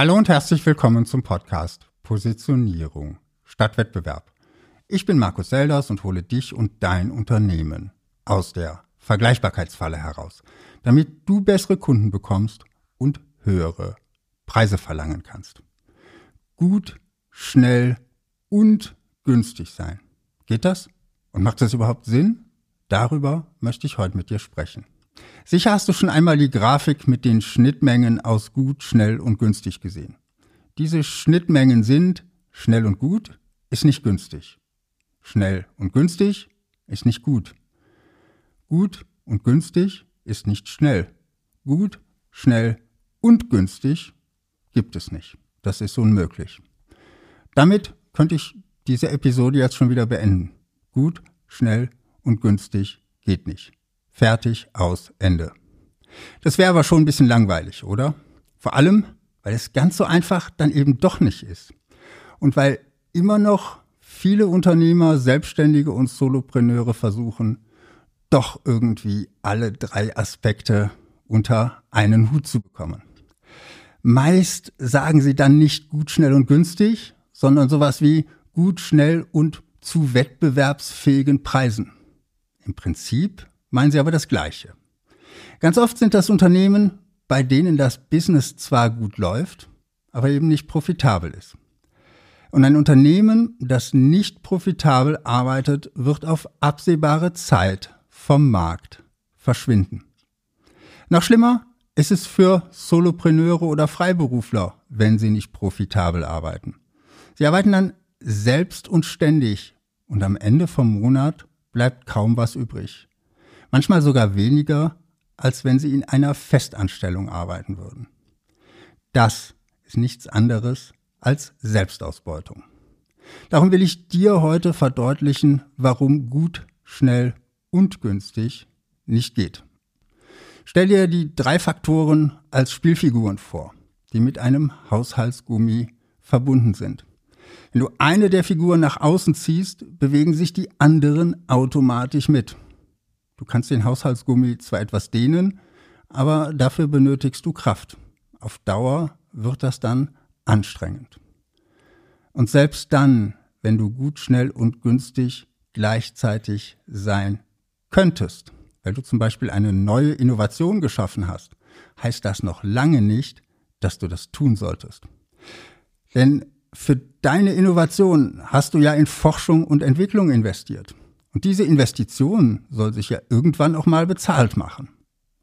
Hallo und herzlich willkommen zum Podcast Positionierung statt Wettbewerb. Ich bin Markus Selders und hole dich und dein Unternehmen aus der Vergleichbarkeitsfalle heraus, damit du bessere Kunden bekommst und höhere Preise verlangen kannst. Gut, schnell und günstig sein. Geht das? Und macht das überhaupt Sinn? Darüber möchte ich heute mit dir sprechen. Sicher hast du schon einmal die Grafik mit den Schnittmengen aus gut, schnell und günstig gesehen. Diese Schnittmengen sind schnell und gut ist nicht günstig. Schnell und günstig ist nicht gut. Gut und günstig ist nicht schnell. Gut, schnell und günstig gibt es nicht. Das ist unmöglich. Damit könnte ich diese Episode jetzt schon wieder beenden. Gut, schnell und günstig geht nicht. Fertig, aus, Ende. Das wäre aber schon ein bisschen langweilig, oder? Vor allem, weil es ganz so einfach dann eben doch nicht ist. Und weil immer noch viele Unternehmer, Selbstständige und Solopreneure versuchen, doch irgendwie alle drei Aspekte unter einen Hut zu bekommen. Meist sagen sie dann nicht gut, schnell und günstig, sondern sowas wie gut, schnell und zu wettbewerbsfähigen Preisen. Im Prinzip meinen sie aber das Gleiche. Ganz oft sind das Unternehmen, bei denen das Business zwar gut läuft, aber eben nicht profitabel ist. Und ein Unternehmen, das nicht profitabel arbeitet, wird auf absehbare Zeit vom Markt verschwinden. Noch schlimmer ist es für Solopreneure oder Freiberufler, wenn sie nicht profitabel arbeiten. Sie arbeiten dann selbst und ständig und am Ende vom Monat bleibt kaum was übrig manchmal sogar weniger, als wenn sie in einer Festanstellung arbeiten würden. Das ist nichts anderes als Selbstausbeutung. Darum will ich dir heute verdeutlichen, warum gut, schnell und günstig nicht geht. Stell dir die drei Faktoren als Spielfiguren vor, die mit einem Haushaltsgummi verbunden sind. Wenn du eine der Figuren nach außen ziehst, bewegen sich die anderen automatisch mit. Du kannst den Haushaltsgummi zwar etwas dehnen, aber dafür benötigst du Kraft. Auf Dauer wird das dann anstrengend. Und selbst dann, wenn du gut, schnell und günstig gleichzeitig sein könntest, weil du zum Beispiel eine neue Innovation geschaffen hast, heißt das noch lange nicht, dass du das tun solltest. Denn für deine Innovation hast du ja in Forschung und Entwicklung investiert. Und diese Investition soll sich ja irgendwann auch mal bezahlt machen.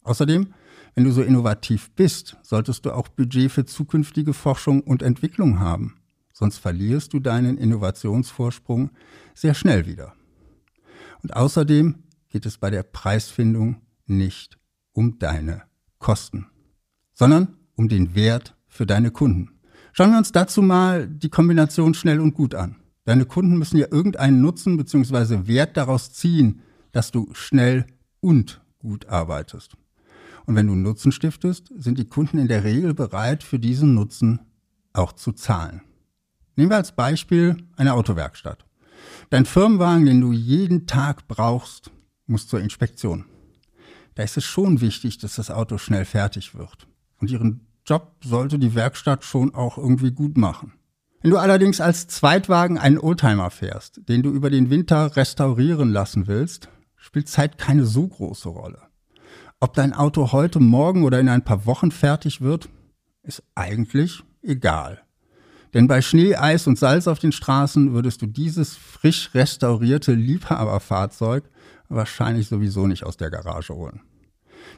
Außerdem, wenn du so innovativ bist, solltest du auch Budget für zukünftige Forschung und Entwicklung haben. Sonst verlierst du deinen Innovationsvorsprung sehr schnell wieder. Und außerdem geht es bei der Preisfindung nicht um deine Kosten, sondern um den Wert für deine Kunden. Schauen wir uns dazu mal die Kombination schnell und gut an. Deine Kunden müssen ja irgendeinen Nutzen bzw. Wert daraus ziehen, dass du schnell und gut arbeitest. Und wenn du Nutzen stiftest, sind die Kunden in der Regel bereit, für diesen Nutzen auch zu zahlen. Nehmen wir als Beispiel eine Autowerkstatt. Dein Firmenwagen, den du jeden Tag brauchst, muss zur Inspektion. Da ist es schon wichtig, dass das Auto schnell fertig wird. Und ihren Job sollte die Werkstatt schon auch irgendwie gut machen. Wenn du allerdings als Zweitwagen einen Oldtimer fährst, den du über den Winter restaurieren lassen willst, spielt Zeit keine so große Rolle. Ob dein Auto heute, morgen oder in ein paar Wochen fertig wird, ist eigentlich egal. Denn bei Schnee, Eis und Salz auf den Straßen würdest du dieses frisch restaurierte Liebhaberfahrzeug wahrscheinlich sowieso nicht aus der Garage holen.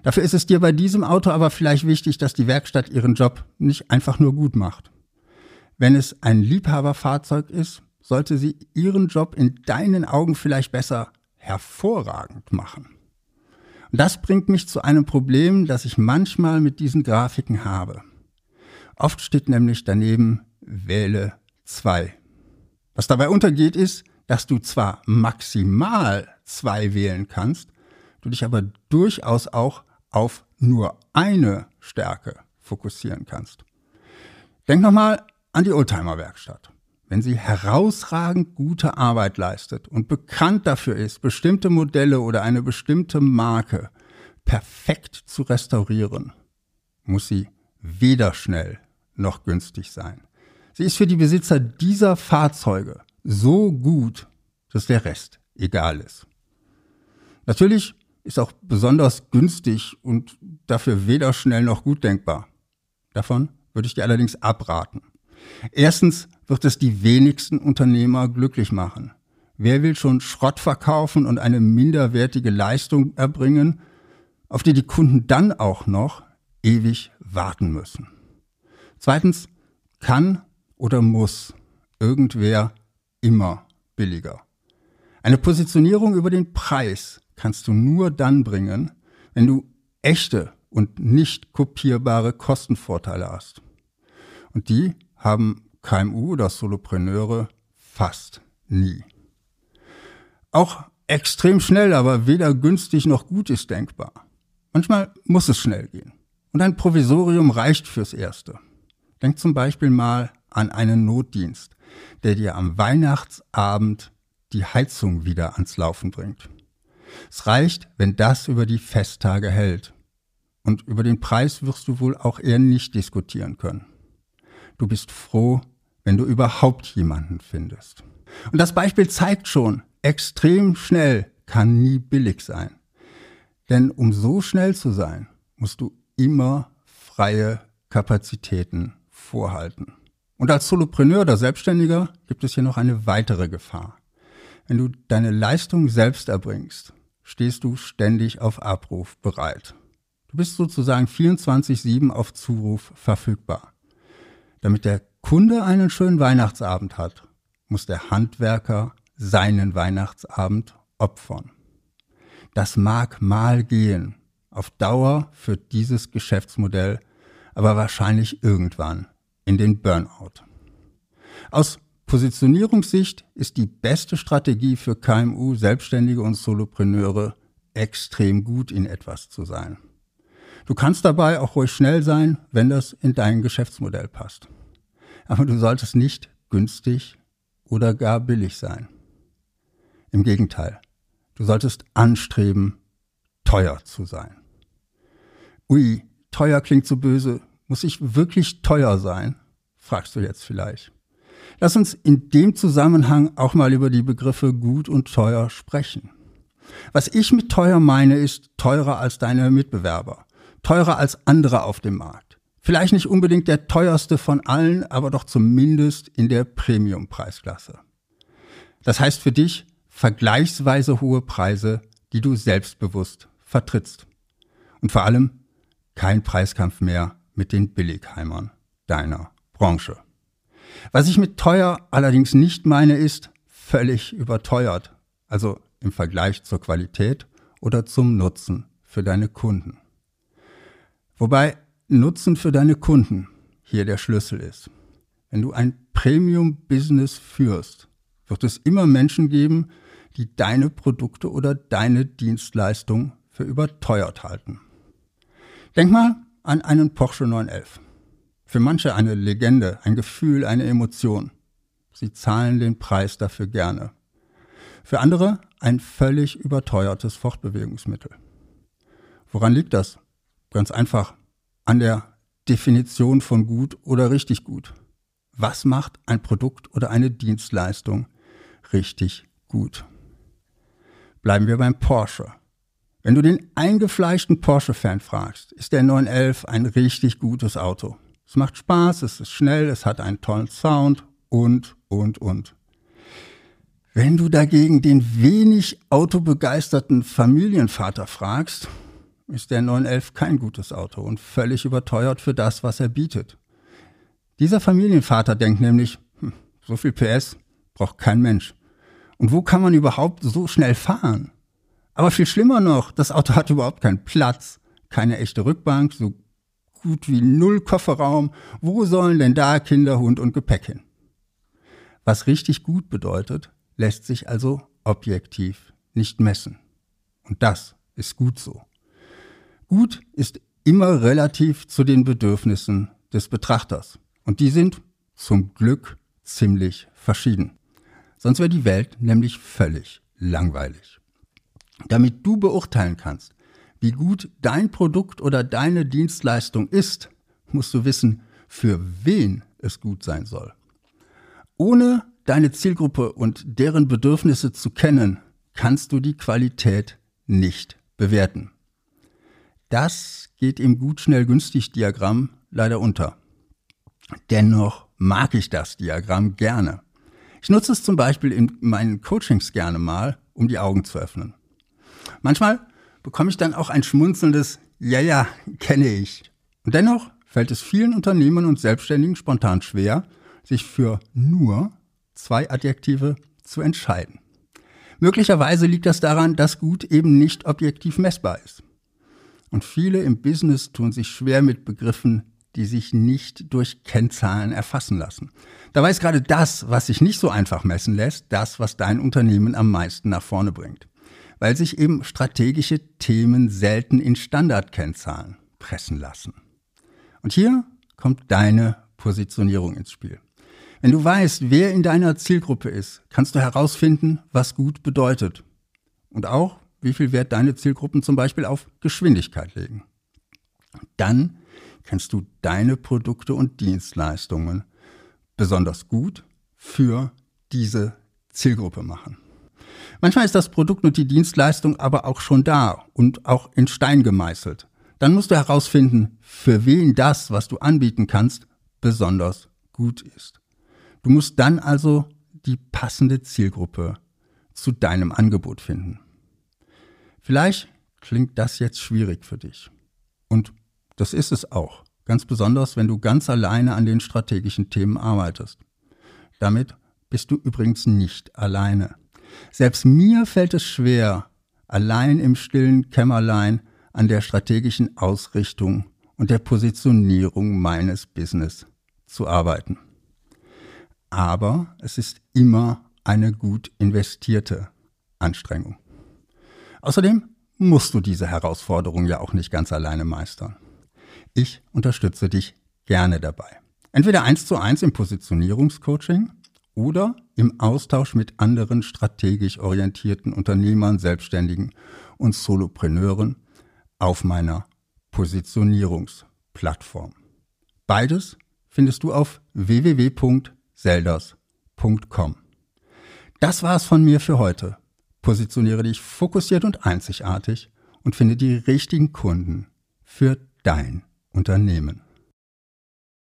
Dafür ist es dir bei diesem Auto aber vielleicht wichtig, dass die Werkstatt ihren Job nicht einfach nur gut macht. Wenn es ein Liebhaberfahrzeug ist, sollte sie ihren Job in deinen Augen vielleicht besser hervorragend machen. Und das bringt mich zu einem Problem, das ich manchmal mit diesen Grafiken habe. Oft steht nämlich daneben wähle zwei. Was dabei untergeht ist, dass du zwar maximal zwei wählen kannst, du dich aber durchaus auch auf nur eine Stärke fokussieren kannst. Denk nochmal an die Oldtimer-Werkstatt. Wenn sie herausragend gute Arbeit leistet und bekannt dafür ist, bestimmte Modelle oder eine bestimmte Marke perfekt zu restaurieren, muss sie weder schnell noch günstig sein. Sie ist für die Besitzer dieser Fahrzeuge so gut, dass der Rest egal ist. Natürlich ist auch besonders günstig und dafür weder schnell noch gut denkbar. Davon würde ich dir allerdings abraten. Erstens wird es die wenigsten Unternehmer glücklich machen. Wer will schon Schrott verkaufen und eine minderwertige Leistung erbringen, auf die die Kunden dann auch noch ewig warten müssen? Zweitens kann oder muss irgendwer immer billiger. Eine Positionierung über den Preis kannst du nur dann bringen, wenn du echte und nicht kopierbare Kostenvorteile hast. Und die haben KMU oder Solopreneure fast nie. Auch extrem schnell, aber weder günstig noch gut ist denkbar. Manchmal muss es schnell gehen. Und ein Provisorium reicht fürs Erste. Denk zum Beispiel mal an einen Notdienst, der dir am Weihnachtsabend die Heizung wieder ans Laufen bringt. Es reicht, wenn das über die Festtage hält. Und über den Preis wirst du wohl auch eher nicht diskutieren können. Du bist froh, wenn du überhaupt jemanden findest. Und das Beispiel zeigt schon, extrem schnell kann nie billig sein. Denn um so schnell zu sein, musst du immer freie Kapazitäten vorhalten. Und als Solopreneur oder Selbstständiger gibt es hier noch eine weitere Gefahr. Wenn du deine Leistung selbst erbringst, stehst du ständig auf Abruf bereit. Du bist sozusagen 24-7 auf Zuruf verfügbar. Damit der Kunde einen schönen Weihnachtsabend hat, muss der Handwerker seinen Weihnachtsabend opfern. Das mag mal gehen, auf Dauer führt dieses Geschäftsmodell aber wahrscheinlich irgendwann in den Burnout. Aus Positionierungssicht ist die beste Strategie für KMU, Selbstständige und Solopreneure extrem gut in etwas zu sein. Du kannst dabei auch ruhig schnell sein, wenn das in dein Geschäftsmodell passt. Aber du solltest nicht günstig oder gar billig sein. Im Gegenteil, du solltest anstreben, teuer zu sein. Ui, teuer klingt so böse. Muss ich wirklich teuer sein? fragst du jetzt vielleicht. Lass uns in dem Zusammenhang auch mal über die Begriffe gut und teuer sprechen. Was ich mit teuer meine, ist teurer als deine Mitbewerber, teurer als andere auf dem Markt. Vielleicht nicht unbedingt der teuerste von allen, aber doch zumindest in der Premium-Preisklasse. Das heißt für dich vergleichsweise hohe Preise, die du selbstbewusst vertrittst. Und vor allem kein Preiskampf mehr mit den Billigheimern deiner Branche. Was ich mit teuer allerdings nicht meine, ist völlig überteuert, also im Vergleich zur Qualität oder zum Nutzen für deine Kunden. Wobei Nutzen für deine Kunden hier der Schlüssel ist. Wenn du ein Premium-Business führst, wird es immer Menschen geben, die deine Produkte oder deine Dienstleistung für überteuert halten. Denk mal an einen Porsche 911. Für manche eine Legende, ein Gefühl, eine Emotion. Sie zahlen den Preis dafür gerne. Für andere ein völlig überteuertes Fortbewegungsmittel. Woran liegt das? Ganz einfach an der Definition von gut oder richtig gut. Was macht ein Produkt oder eine Dienstleistung richtig gut? Bleiben wir beim Porsche. Wenn du den eingefleischten Porsche-Fan fragst, ist der 911 ein richtig gutes Auto. Es macht Spaß, es ist schnell, es hat einen tollen Sound und, und, und. Wenn du dagegen den wenig autobegeisterten Familienvater fragst, ist der 911 kein gutes Auto und völlig überteuert für das, was er bietet. Dieser Familienvater denkt nämlich, hm, so viel PS braucht kein Mensch. Und wo kann man überhaupt so schnell fahren? Aber viel schlimmer noch, das Auto hat überhaupt keinen Platz, keine echte Rückbank, so gut wie null Kofferraum. Wo sollen denn da Kinder, Hund und Gepäck hin? Was richtig gut bedeutet, lässt sich also objektiv nicht messen. Und das ist gut so. Gut ist immer relativ zu den Bedürfnissen des Betrachters. Und die sind zum Glück ziemlich verschieden. Sonst wäre die Welt nämlich völlig langweilig. Damit du beurteilen kannst, wie gut dein Produkt oder deine Dienstleistung ist, musst du wissen, für wen es gut sein soll. Ohne deine Zielgruppe und deren Bedürfnisse zu kennen, kannst du die Qualität nicht bewerten. Das geht im gut, schnell, günstig Diagramm leider unter. Dennoch mag ich das Diagramm gerne. Ich nutze es zum Beispiel in meinen Coachings gerne mal, um die Augen zu öffnen. Manchmal bekomme ich dann auch ein schmunzelndes Ja, ja, kenne ich. Und dennoch fällt es vielen Unternehmern und Selbstständigen spontan schwer, sich für nur zwei Adjektive zu entscheiden. Möglicherweise liegt das daran, dass Gut eben nicht objektiv messbar ist. Und viele im Business tun sich schwer mit Begriffen, die sich nicht durch Kennzahlen erfassen lassen. Dabei ist gerade das, was sich nicht so einfach messen lässt, das, was dein Unternehmen am meisten nach vorne bringt. Weil sich eben strategische Themen selten in Standardkennzahlen pressen lassen. Und hier kommt deine Positionierung ins Spiel. Wenn du weißt, wer in deiner Zielgruppe ist, kannst du herausfinden, was gut bedeutet. Und auch, wie viel Wert deine Zielgruppen zum Beispiel auf Geschwindigkeit legen. Dann kannst du deine Produkte und Dienstleistungen besonders gut für diese Zielgruppe machen. Manchmal ist das Produkt und die Dienstleistung aber auch schon da und auch in Stein gemeißelt. Dann musst du herausfinden, für wen das, was du anbieten kannst, besonders gut ist. Du musst dann also die passende Zielgruppe zu deinem Angebot finden. Vielleicht klingt das jetzt schwierig für dich. Und das ist es auch, ganz besonders, wenn du ganz alleine an den strategischen Themen arbeitest. Damit bist du übrigens nicht alleine. Selbst mir fällt es schwer, allein im stillen Kämmerlein an der strategischen Ausrichtung und der Positionierung meines Business zu arbeiten. Aber es ist immer eine gut investierte Anstrengung. Außerdem musst du diese Herausforderung ja auch nicht ganz alleine meistern. Ich unterstütze dich gerne dabei. Entweder eins zu eins im Positionierungscoaching oder im Austausch mit anderen strategisch orientierten Unternehmern, Selbstständigen und Solopreneuren auf meiner Positionierungsplattform. Beides findest du auf www.selders.com. Das war's von mir für heute. Positioniere dich fokussiert und einzigartig und finde die richtigen Kunden für dein Unternehmen.